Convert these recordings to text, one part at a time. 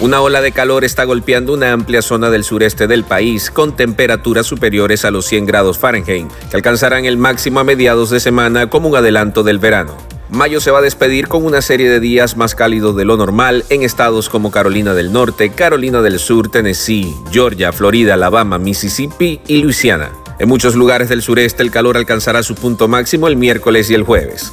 Una ola de calor está golpeando una amplia zona del sureste del país con temperaturas superiores a los 100 grados Fahrenheit, que alcanzarán el máximo a mediados de semana como un adelanto del verano. Mayo se va a despedir con una serie de días más cálidos de lo normal en estados como Carolina del Norte, Carolina del Sur, Tennessee, Georgia, Florida, Alabama, Mississippi y Luisiana. En muchos lugares del sureste el calor alcanzará su punto máximo el miércoles y el jueves.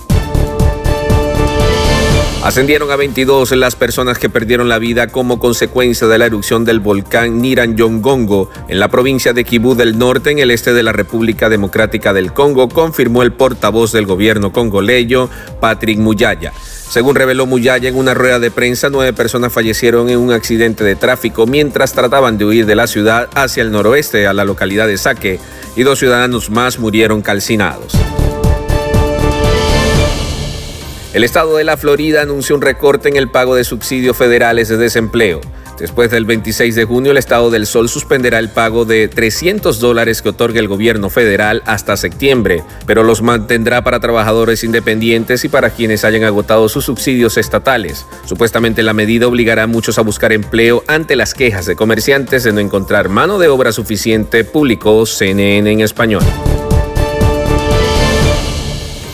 Ascendieron a 22 las personas que perdieron la vida como consecuencia de la erupción del volcán Niranjongongo en la provincia de Kibú del Norte, en el este de la República Democrática del Congo, confirmó el portavoz del gobierno congoleño, Patrick Muyaya. Según reveló Muyaya en una rueda de prensa, nueve personas fallecieron en un accidente de tráfico mientras trataban de huir de la ciudad hacia el noroeste, a la localidad de Saque, y dos ciudadanos más murieron calcinados. El estado de la Florida anunció un recorte en el pago de subsidios federales de desempleo. Después del 26 de junio, el Estado del Sol suspenderá el pago de 300 dólares que otorga el gobierno federal hasta septiembre, pero los mantendrá para trabajadores independientes y para quienes hayan agotado sus subsidios estatales. Supuestamente la medida obligará a muchos a buscar empleo ante las quejas de comerciantes de no encontrar mano de obra suficiente, publicó CNN en español.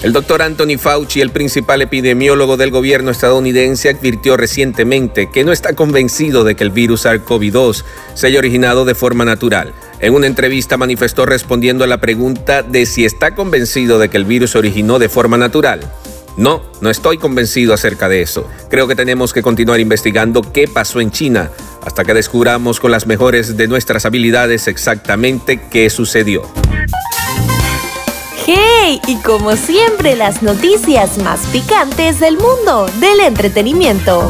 El doctor Anthony Fauci, el principal epidemiólogo del gobierno estadounidense, advirtió recientemente que no está convencido de que el virus SARS-CoV-2 se haya originado de forma natural. En una entrevista manifestó respondiendo a la pregunta de si está convencido de que el virus se originó de forma natural. No, no estoy convencido acerca de eso. Creo que tenemos que continuar investigando qué pasó en China hasta que descubramos con las mejores de nuestras habilidades exactamente qué sucedió. ¡Hey! Y como siempre, las noticias más picantes del mundo del entretenimiento.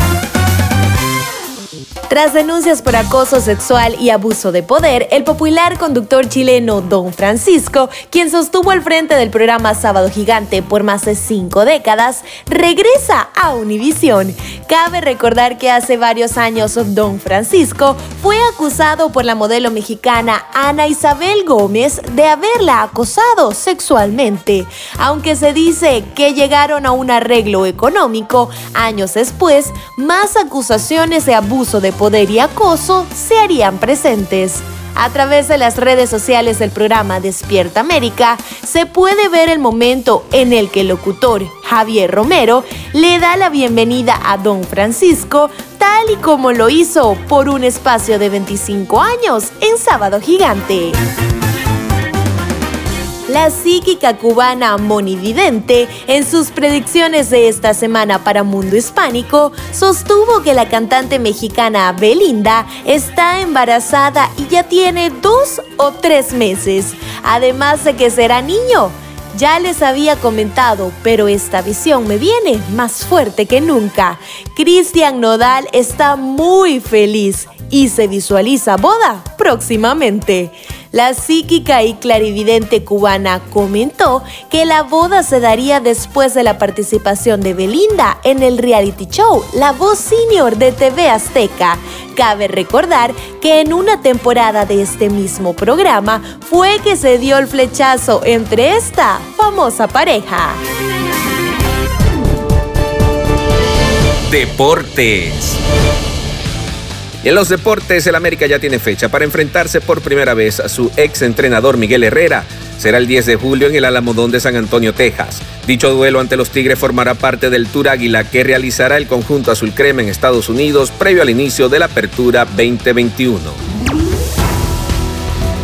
Tras denuncias por acoso sexual y abuso de poder, el popular conductor chileno Don Francisco, quien sostuvo al frente del programa Sábado Gigante por más de cinco décadas, regresa a Univisión. Cabe recordar que hace varios años Don Francisco fue acusado por la modelo mexicana Ana Isabel Gómez de haberla acosado sexualmente. Aunque se dice que llegaron a un arreglo económico, años después, más acusaciones de abuso de poder poder y acoso se harían presentes. A través de las redes sociales del programa Despierta América se puede ver el momento en el que el locutor Javier Romero le da la bienvenida a Don Francisco tal y como lo hizo por un espacio de 25 años en Sábado Gigante. La psíquica cubana Moni Vidente, en sus predicciones de esta semana para Mundo Hispánico, sostuvo que la cantante mexicana Belinda está embarazada y ya tiene dos o tres meses, además de que será niño. Ya les había comentado, pero esta visión me viene más fuerte que nunca. Cristian Nodal está muy feliz y se visualiza boda próximamente. La psíquica y clarividente cubana comentó que la boda se daría después de la participación de Belinda en el reality show La Voz Senior de TV Azteca. Cabe recordar que en una temporada de este mismo programa fue que se dio el flechazo entre esta famosa pareja. Deportes. En los deportes, el América ya tiene fecha para enfrentarse por primera vez a su ex entrenador Miguel Herrera. Será el 10 de julio en el Alamodón de San Antonio, Texas. Dicho duelo ante los Tigres formará parte del Tour Águila que realizará el conjunto azul crema en Estados Unidos previo al inicio de la Apertura 2021.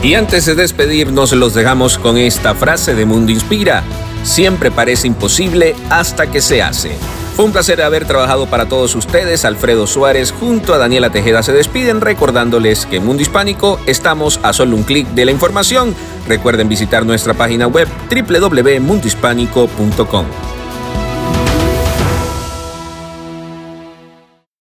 Y antes de despedirnos, los dejamos con esta frase de Mundo Inspira. Siempre parece imposible hasta que se hace. Un placer haber trabajado para todos ustedes. Alfredo Suárez junto a Daniela Tejeda se despiden recordándoles que en Mundo Hispánico estamos a solo un clic de la información. Recuerden visitar nuestra página web www.mundohispánico.com.